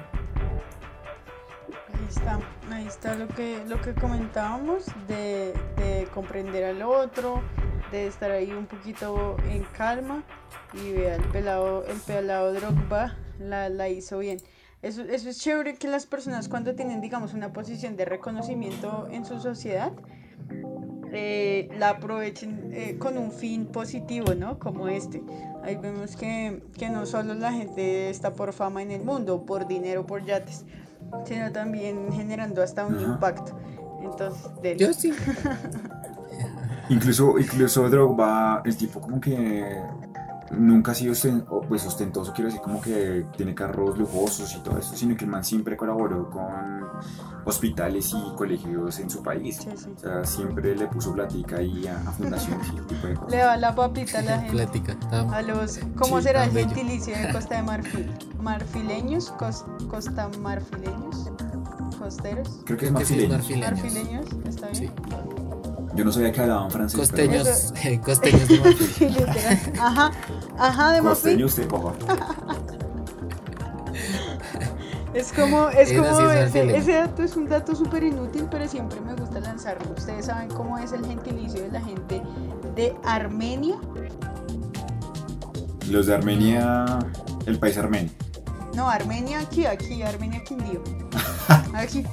Ahí está, ahí está lo que, lo que comentábamos de, de comprender al otro, de estar ahí un poquito en calma y vea el pelado, el pelado Drogba la, la hizo bien. Eso, eso es chévere que las personas cuando tienen, digamos, una posición de reconocimiento en su sociedad, eh, la aprovechen eh, con un fin positivo, ¿no? Como este. Ahí vemos que, que no solo la gente está por fama en el mundo, por dinero, por yates, sino también generando hasta un Ajá. impacto. Entonces, de Yo sí. [laughs] Incluso, incluso Drogba, el tipo como que nunca ha sido pues ostentoso, quiero decir, como que tiene carros lujosos y todo eso, sino que el man siempre colaboró con hospitales y colegios en su país. Sí, sí. O sea, siempre le puso platica ahí a, a fundaciones y tipo de cosas. le da la papita a la gente. Plática. tan- A los, ¿cómo Sí, será el gentilicio de Costa de Marfil? ¿Marfileños? Cos- ¿Costa marfileños? ¿Costeros? Creo que es marfileños. ¿Marfileños? ¿Está Sí. bien? Yo no sabía que hablaban francés. Costeños, eh, [laughs] costeños de Marfil. [laughs] Sí, literal. Ajá, ajá, de Pero... Marfil. Costeño usted, papá. [laughs] Es como, es Era como ese, ese dato es un dato súper inútil, pero siempre me gusta lanzarlo. ¿Ustedes saben cómo es el gentilicio de la gente de Armenia? Los de Armenia, el país armenio. No, Armenia aquí, aquí, Armenia Quindío. Aquí,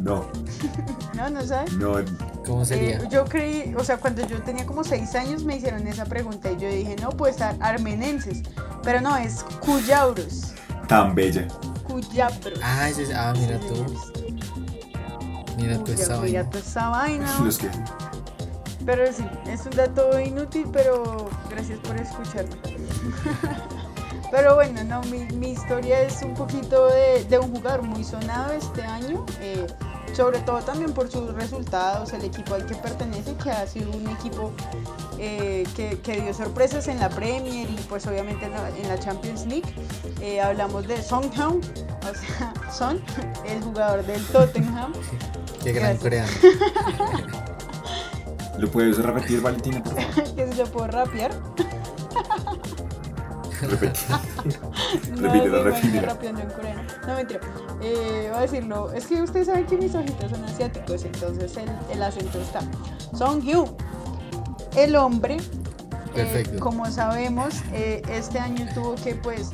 No, [laughs] no, no sabes. no, ¿Cómo sería? Eh, yo creí, o sea, cuando yo tenía como seis años me hicieron esa pregunta y yo dije, no, pues ar- armenenses, pero no, es cuyabros, tan bella. cuyabros. Ah, es- ah, mira tú. Mira tú esa vaina. toda esa vaina. [laughs] Los que Pero sí, es un dato inútil, pero gracias por escucharme. [laughs] pero bueno, no, mi, mi historia es un poquito de, de un jugador muy sonado este año, eh, sobre todo también por sus resultados, el equipo al que pertenece, que ha sido un equipo eh, que, que dio sorpresas en la Premier y pues obviamente en la, en la Champions League. Eh, hablamos de Song Heung, o sea, [laughs] Son, el jugador del Tottenham. Qué gran Gracias. coreano. ¿Lo puedes repetir, Valentina, por favor? que [laughs] se lo puedo rapear. Repite. [laughs] No, Repítelo, repítelo. rapeando en coreano. No, mentira. Eh, voy a decirlo. Es que ustedes saben que mis ojitos son asiáticos, entonces el, el acento está. Song Hyun. El hombre, eh, Perfecto. como sabemos, eh, este año tuvo que, pues,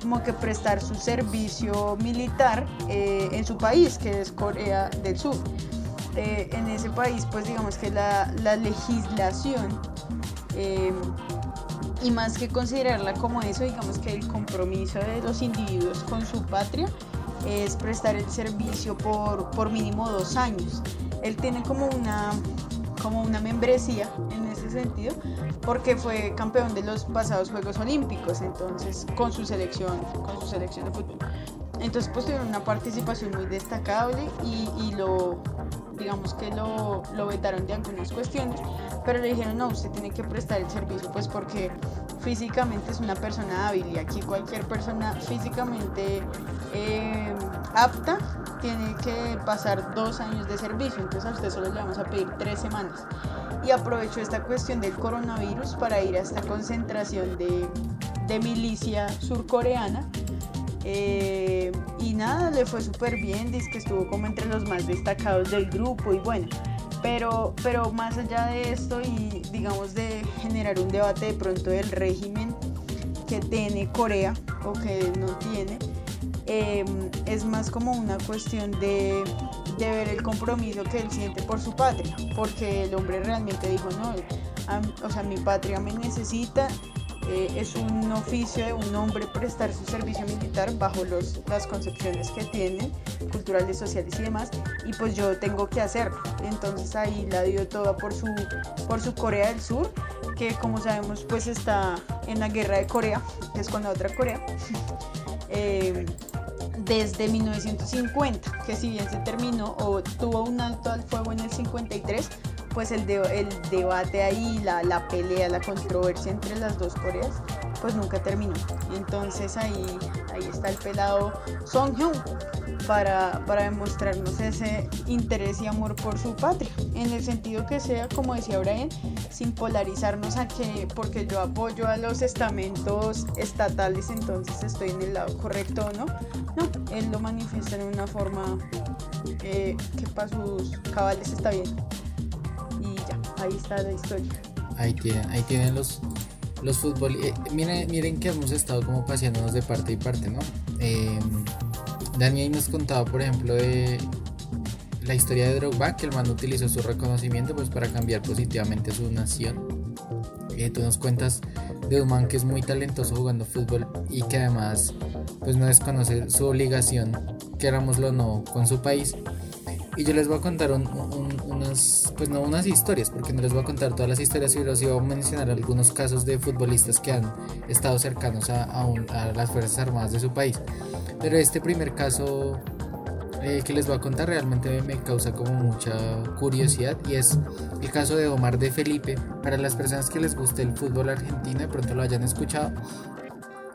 como que prestar su servicio militar eh, en su país, que es Corea del Sur. Eh, en ese país, pues, digamos que la, la legislación eh, y más que considerarla como eso, digamos que el compromiso de los individuos con su patria es prestar el servicio por, por mínimo dos años. Él tiene como una, como una membresía en ese sentido, porque fue campeón de los pasados Juegos Olímpicos, entonces con su selección, con su selección de fútbol. Entonces pues tuvieron una participación muy destacable y, y lo, digamos que lo, lo vetaron de algunas cuestiones, pero le dijeron no, usted tiene que prestar el servicio pues porque físicamente es una persona hábil y aquí cualquier persona físicamente eh, apta tiene que pasar dos años de servicio, entonces a usted solo le vamos a pedir tres semanas. Y aprovechó esta cuestión del coronavirus para ir a esta concentración de, de milicia surcoreana. Eh, y nada, le fue súper bien, dice que estuvo como entre los más destacados del grupo y bueno, pero, pero más allá de esto y digamos de generar un debate de pronto del régimen que tiene Corea o que no tiene, eh, es más como una cuestión de, de ver el compromiso que él siente por su patria, porque el hombre realmente dijo, no, o sea, mi patria me necesita, es un oficio de un hombre prestar su servicio militar bajo los, las concepciones que tienen, culturales, sociales y demás, y pues yo tengo que hacerlo. Entonces ahí la dio toda por su, por su Corea del Sur, que como sabemos pues está en la guerra de Corea, que [laughs] es con la otra Corea. [laughs] Eh, desde 1950, que si bien se terminó o tuvo un alto al fuego en el 53, pues el, de- el debate ahí, la, la pelea, la controversia entre las dos Coreas, pues nunca terminó. Entonces ahí, ahí está el pelado Song Hyun para, para demostrarnos ese interés y amor por su patria, en el sentido que sea, como decía Brian, sin polarizarnos a que porque yo apoyo a los estamentos estatales, entonces estoy en el lado correcto o no. No, él lo manifiesta en una forma eh, que para sus cabales está bien. Ahí está la historia. Ahí tienen, ahí tienen los, los fútbol. eh, miren, miren que hemos estado como paseándonos de parte y parte, ¿no? Eh, nos contaba, por ejemplo, de la historia de Drogba, que el man utilizó su reconocimiento pues para cambiar positivamente su nación. Eh, tú nos cuentas de un man que es muy talentoso jugando fútbol y que además pues no desconoce su obligación, querámoslo o no, con su país. Y yo les voy a contar un- un- unas, pues no unas historias, porque no les voy a contar todas las historias, pero sí voy a mencionar algunos casos de futbolistas que han estado cercanos a, a un- a las Fuerzas Armadas de su país. Pero este primer caso eh, que les voy a contar realmente me, causa como mucha curiosidad y es el caso de Omar de Felipe. Para las personas que les guste el fútbol argentino, de pronto lo hayan escuchado,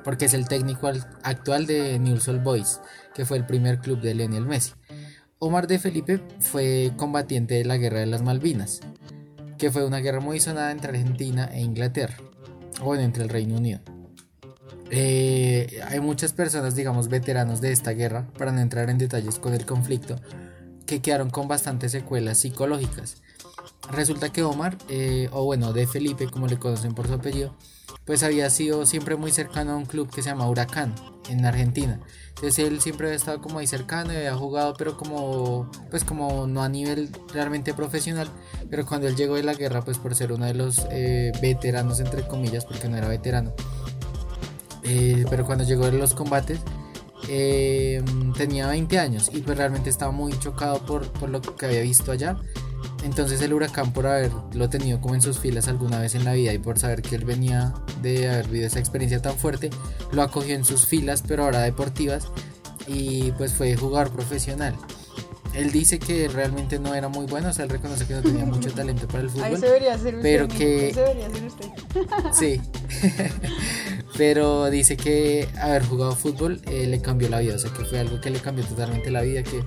porque es el técnico al- actual de Newell's Boys, que fue el primer club de Lionel Messi. Omar de Felipe fue combatiente de la Guerra de las Malvinas, que fue una guerra muy sonada entre Argentina e Inglaterra, o bueno, entre el Reino Unido. Eh, hay muchas personas, digamos, veteranos de esta guerra, para no entrar en detalles con el conflicto, que quedaron con bastantes secuelas psicológicas. Resulta que Omar, eh, o bueno, de Felipe, como le conocen por su apellido, pues había sido siempre muy cercano a un club que se llama Huracán, en Argentina. Entonces él siempre había estado como ahí cercano y había jugado, pero como, pues como no a nivel realmente profesional. Pero cuando él llegó de la guerra, pues por ser uno de los eh, veteranos, entre comillas, porque no era veterano, eh, pero cuando llegó de los combates, eh, tenía 20 años y pues realmente estaba muy chocado por, por lo que había visto allá. Entonces el huracán por haberlo tenido como en sus filas alguna vez en la vida y por saber que él venía de haber vivido esa experiencia tan fuerte, lo acogió en sus filas, pero ahora deportivas, y pues fue jugador profesional. Él dice que realmente no era muy bueno, o sea, él reconoce que no tenía [laughs] mucho talento para el Ahí fútbol. se debería ser usted. pero que- Ese debería ser usted. [laughs] Sí. [laughs] Pero dice que haber jugado fútbol eh, le cambió la vida. O sea, que fue algo que le cambió totalmente la vida. Que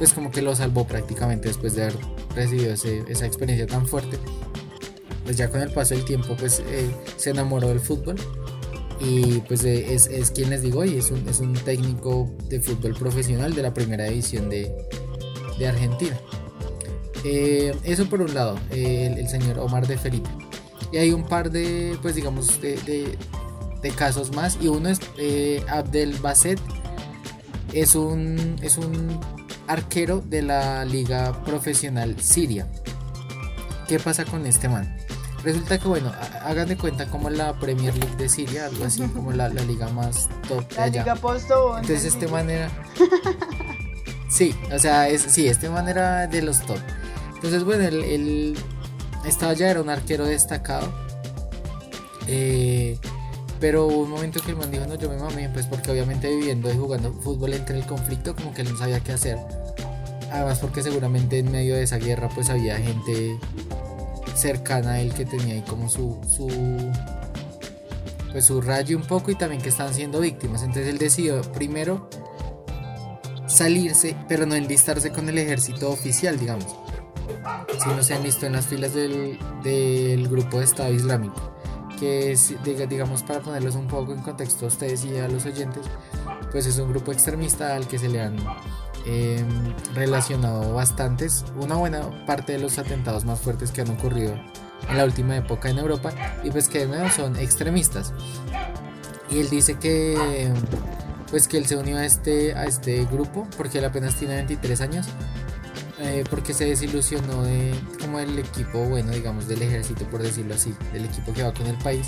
pues como que lo salvó prácticamente después de haber recibido ese- esa experiencia tan fuerte. Pues ya con el paso del tiempo pues eh, se enamoró del fútbol. Y pues eh, es, es quien les digo hoy, es un, es un técnico de fútbol profesional de la primera división de, de Argentina. Eh, eso por un lado, eh, el, el señor Omar de Felipe. Y hay un par de, pues digamos, de, de- de casos más. Y uno es eh, Abdel Basset. Es un, es un arquero de la liga profesional siria. ¿Qué pasa con este man? Resulta que, bueno, ha- hagan de cuenta como la Premier League de Siria, algo así como la, la liga más top de La allá. Liga Posto. Entonces este man era... [laughs] Sí, o sea, es, sí, este man era de los top. Entonces, bueno, él, él estaba ya, era un arquero destacado. Eh, pero hubo un momento que el man dijo, no, yo me mamé, pues porque obviamente viviendo y jugando fútbol entre el conflicto, como que él no sabía qué hacer. Además porque seguramente en medio de esa guerra pues había gente cercana a él que tenía ahí como su, su pues su rayo un poco y también que estaban siendo víctimas. Entonces él decidió primero salirse, pero no enlistarse con el ejército oficial, digamos. Si no se han visto en las filas del, del grupo de Estado Islámico. Que es, diga- digamos, para ponerlos un poco en contexto a ustedes y a los oyentes, pues es un grupo extremista al que se le han eh, relacionado bastantes, una buena parte de los atentados más fuertes que han ocurrido en la última época en Europa y pues que de nuevo son extremistas. Y él dice que pues que él se unió a este, a este grupo porque él apenas tiene 23 años eh, porque se desilusionó de como el equipo bueno digamos del ejército por decirlo así del equipo que va con el país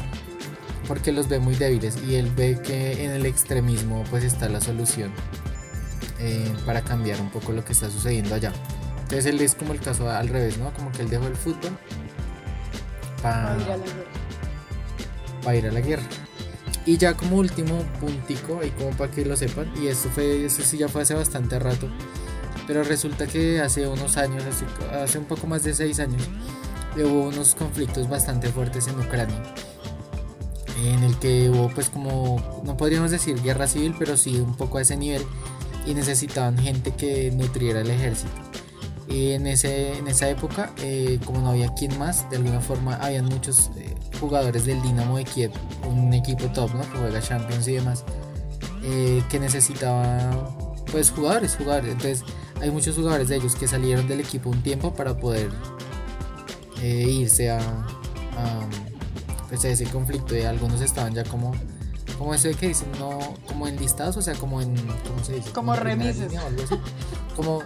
porque los ve muy débiles y él ve que en el extremismo pues está la solución eh, para cambiar un poco lo que está sucediendo allá entonces él es como el caso al revés no como que él dejó el fútbol para Ay, ya la guerra. para ir a la guerra. Y ya como último puntico, y como para que lo sepan, y esto fue, esto sí ya fue hace bastante rato, pero resulta que hace unos años, hace, hace un poco más de seis años, hubo unos conflictos bastante fuertes en Ucrania, en el que hubo pues como, no podríamos decir guerra civil, pero sí un poco a ese nivel, y necesitaban gente que nutriera el ejército. Y en, ese, en esa época, eh, como no había quien más, de alguna forma habían muchos eh, jugadores del Dinamo de Kiev, un equipo top, ¿no? Que juega Champions y demás, eh, que necesitaba pues jugadores, jugadores. Entonces hay muchos jugadores de ellos que salieron del equipo un tiempo para poder eh, irse a, a, pues, a ese conflicto y algunos estaban ya como como eso de que dicen no como enlistados o sea como en cómo se dice Como primera remises. línea algo así. como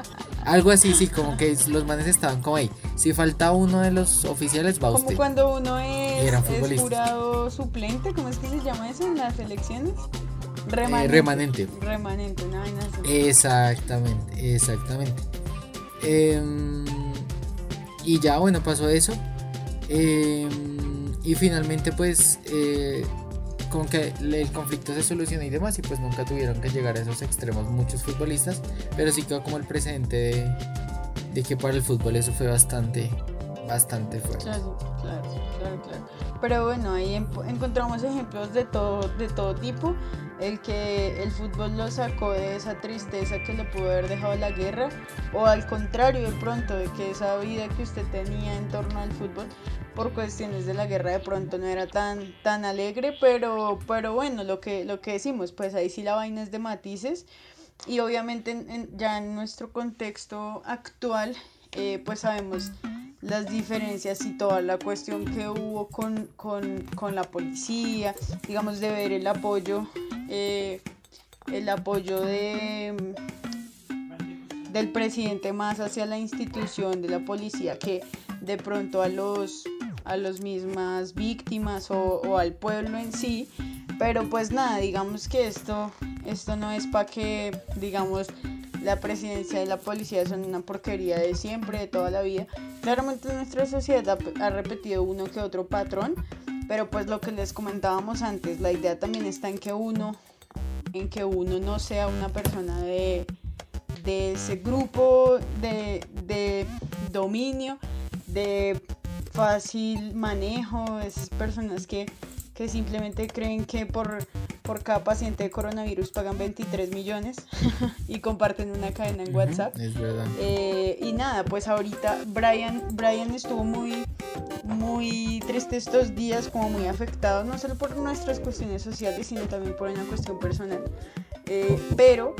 algo así sí como que los manes estaban como ahí si falta uno de los oficiales va Como usted cuando uno es, es jurado suplente, ¿cómo es que se llama eso en las elecciones? Eh, Remanente. remanente Remanente, una vaina así. Exactamente, exactamente. Em, y ya, bueno, pasó eso. Em, y finalmente, pues, eh, como que el conflicto se solucionó y demás, y pues nunca tuvieron que llegar a esos extremos muchos futbolistas, pero sí quedó como el presente de, de que para el fútbol eso fue bastante, bastante fuerte. Claro, claro, claro, claro. Pero bueno, ahí encontramos ejemplos de todo, de todo tipo. El que el fútbol lo sacó de esa tristeza que le pudo haber dejado la guerra, o al contrario, de pronto, de que esa vida que usted tenía en torno al fútbol, por cuestiones de la guerra, de pronto no era tan, tan alegre, pero, pero bueno, lo que, lo que decimos, pues ahí sí la vaina es de matices. Y obviamente en- en- ya en nuestro contexto actual, eh, pues sabemos las diferencias y toda la cuestión que hubo con, con- con la policía, digamos, de ver el apoyo, eh, el apoyo de del presidente más hacia la institución de la policía que de pronto a los a las mismas víctimas o, o al pueblo en sí. Pero pues nada digamos que esto esto no es para que digamos la presidencia y la policía son una porquería de siempre de toda la vida. Claramente nuestra sociedad ha, repetido uno que otro patrón pero pues lo que les comentábamos antes la idea también está en que uno en que uno no sea una persona de de ese grupo de, de dominio, de fácil manejo, esas personas que, que simplemente creen que por, por cada paciente de coronavirus pagan 23 millones [laughs] y comparten una cadena en WhatsApp. Es verdad. Eh, y nada, pues ahorita Brian, Brian estuvo muy, muy triste estos días, como muy afectado, no solo por nuestras cuestiones sociales, sino también por una cuestión personal. Eh, pero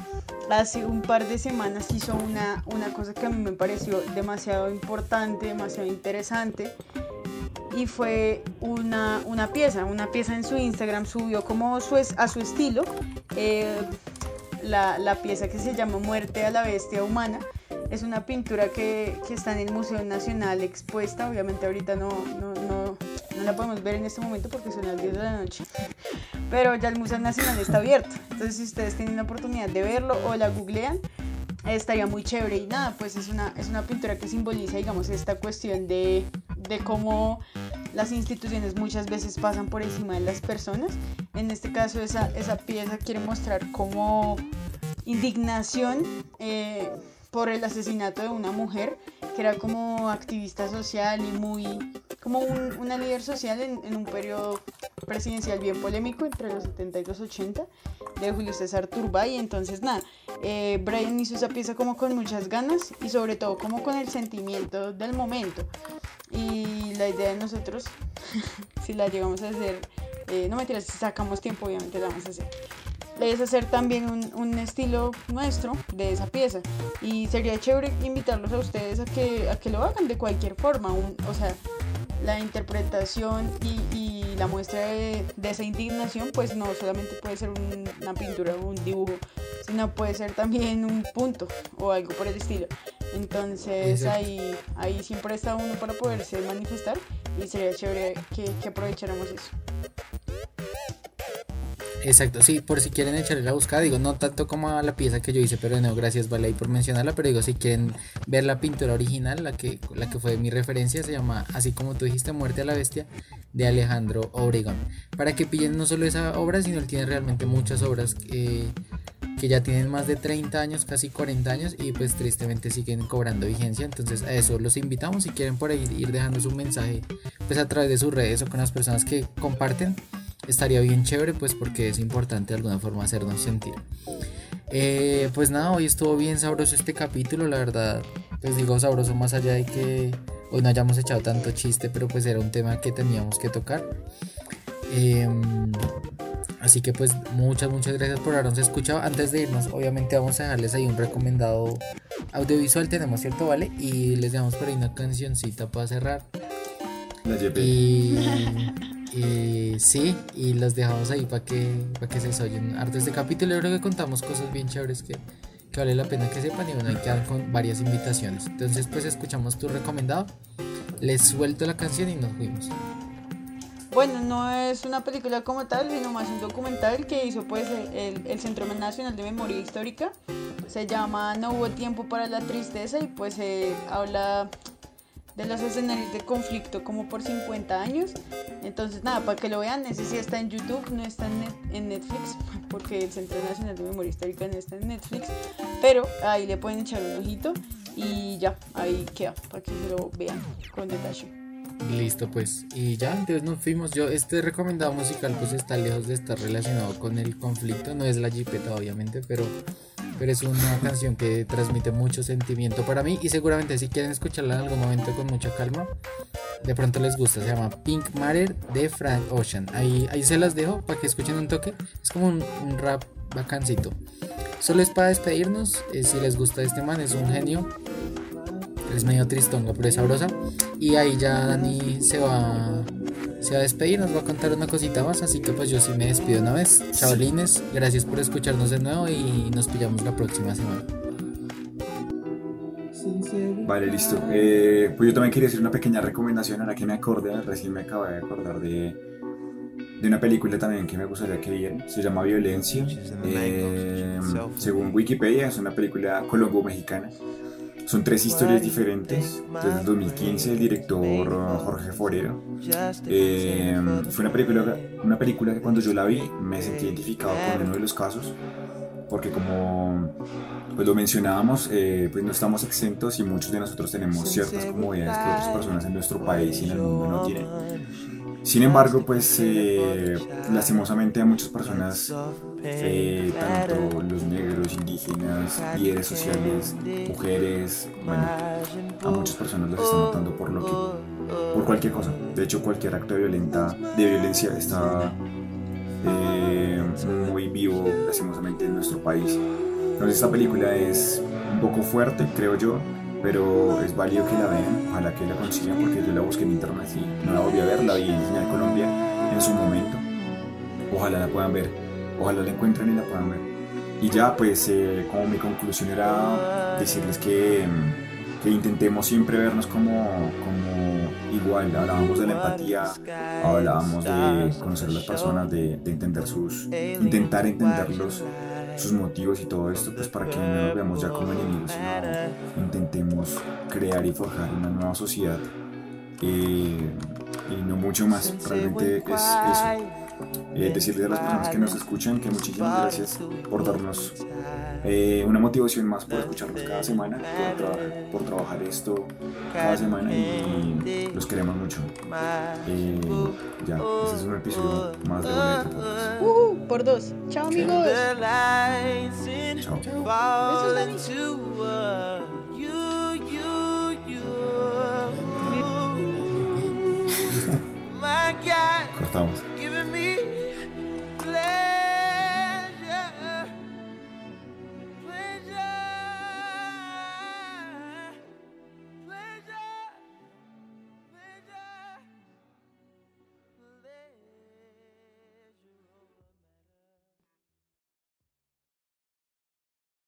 hace un par de semanas hizo una, una cosa que a mí me pareció demasiado importante, demasiado interesante. Y fue una, una pieza, una pieza en su Instagram, subió como su, a su estilo eh, la, la pieza que se llama Muerte a la Bestia Humana. Es una pintura que, que está en el Museo Nacional expuesta. Obviamente ahorita no, no, no, no la podemos ver en este momento porque son las 10 de la noche. Pero ya el Museo Nacional está abierto. Entonces si ustedes tienen la oportunidad de verlo o la googlean, estaría muy chévere. Y nada, pues es una, es una pintura que simboliza, digamos, esta cuestión de, de cómo las instituciones muchas veces pasan por encima de las personas. En este caso, esa, esa pieza quiere mostrar como indignación eh, por el asesinato de una mujer que era como activista social y muy como un- una líder social en, en un periodo presidencial bien polémico entre los 70 y los 80 de Julio César Turbay. Entonces, nada, eh, Brian hizo esa pieza como con muchas ganas y sobre todo como con el sentimiento del momento. Y la idea de nosotros, [laughs] si la llegamos a hacer, eh, no mentiras, si sacamos tiempo, obviamente la vamos a hacer. Es hacer también un, un estilo nuestro de esa pieza. Y sería chévere invitarlos a ustedes a que, a que lo hagan de cualquier forma. un- o sea, la interpretación y, y la muestra de, de esa indignación, pues no solamente puede ser un- una pintura o un dibujo, sino puede ser también un punto o algo por el estilo. Entonces ahí, ahí siempre está uno para poderse manifestar y sería chévere que, que aprovecháramos eso. Exacto, sí, por si quieren echarle la buscada, digo, no tanto como a la pieza que yo hice, pero no, gracias Vale ahí por mencionarla, pero digo, si quieren ver la pintura original, la que, la que fue mi referencia, se llama, así como tú dijiste, Muerte a la Bestia, de Alejandro Obregón. Para que pillen no solo esa obra, sino él tiene realmente muchas obras eh, que ya tienen más de 30 años, casi 40 años, y pues tristemente siguen cobrando vigencia, entonces a eso los invitamos, si quieren por ahí ir dejando su mensaje, pues a través de sus redes o con las personas que comparten estaría bien chévere pues porque es importante de alguna forma hacernos sentir. Eh, pues nada, hoy estuvo bien sabroso este capítulo, la verdad, pues digo sabroso más allá de que hoy no hayamos echado tanto chiste, pero pues era un tema que teníamos que tocar. Em, así que pues muchas, muchas gracias por habernos escuchado. Antes de irnos, obviamente vamos a dejarles ahí un recomendado audiovisual, tenemos cierto, ¿vale? Y les dejamos por ahí una cancioncita para cerrar. La. Y, [laughs] y sí, y los dejamos ahí para que, para que se oyen harto este capítulo. Yo creo que contamos cosas bien chéveres que, que vale la pena que sepan y bueno, ahí quedan con varias invitaciones. Entonces pues escuchamos tu recomendado, les suelto la canción y nos fuimos. Bueno, no es una película como tal, sino más un documental que hizo pues el, el Centro Nacional de Memoria Histórica. Se llama No hubo tiempo para la tristeza y pues eh, habla de los escenarios de conflicto como por 50 años. Entonces nada, para que lo vean, ese sí está en YouTube, no está en, en Netflix, [laughs] porque el Centro Nacional de Memoria Histórica no está en Netflix, pero ahí le pueden echar un ojito y ya, ahí queda, para que lo vean con detalle. Listo pues, y ya, entonces nos fuimos. Yo, este recomendado musical pues está lejos de estar relacionado con el conflicto, no es la jipeta obviamente, pero, pero es una canción que transmite mucho sentimiento para mí y seguramente si quieren escucharla en algún momento con mucha calma, de pronto les gusta, se llama Pink Matter de Frank Ocean. Ahí, ahí se las dejo para que escuchen un toque, es como un, rap bacancito. Solo es para despedirnos, eh, si les gusta este man, es un genio, es medio tristongo, pero es sabrosa. Y ahí ya Dani se va, se va a despedir, nos va a contar una cosita más. Así que pues yo sí me despido una vez. Chavalines, gracias por escucharnos de nuevo y nos pillamos la próxima semana. Vale, listo. Eh, pues yo también quería hacer una pequeña recomendación a la que me acordé, recién me acabo de acordar de, de una película también que me gustaría que vieran. Se llama Violencia. Eh, según Wikipedia, es una película colombo-mexicana. Son tres historias diferentes. Desde el 2015, el director Jorge Forero. Eh, fue una película, una película que cuando yo la vi me sentí identificado con uno de los casos. porque como pues lo mencionábamos, eh, pues no estamos exentos y muchos de nosotros tenemos ciertas comodidades que otras personas en nuestro país y en el mundo no tienen. Sin embargo, pues eh, lastimosamente a muchas personas, eh, tanto los negros, indígenas, líderes sociales, mujeres, bueno, a muchas personas las están matando por lo que, por cualquier cosa. De hecho, cualquier acto de, violenta, de violencia está eh, muy vivo, lastimosamente, en nuestro país. Entonces, esta película es un poco fuerte, creo yo, pero es válido que la vean, ojalá que la consigan porque yo la busqué en internet y no la volví a ver, la vi en Señal Colombia en su momento. Ojalá la puedan ver, ojalá la encuentren y la puedan ver. Y ya, pues, eh, como mi conclusión era decirles que, que intentemos siempre vernos como, como igual. Hablábamos de la empatía, hablábamos de conocer a las personas, de, de entender sus, intentar entenderlos sus motivos y todo esto, pues para que no nos veamos ya como enemigos, sino intentemos crear y forjar una nueva sociedad eh, y no mucho más. Realmente es eso. Eh, decirles a las personas que nos escuchan que muchísimas gracias por darnos eh, una motivación más por escucharnos cada semana, por, tra- por trabajar esto cada semana y los queremos mucho. Eh, ya, ese es un episodio más de Boleto. Uh, por dos. Chao, amigos. Chao. Besos, Dani. [laughs] My God. Cortamos.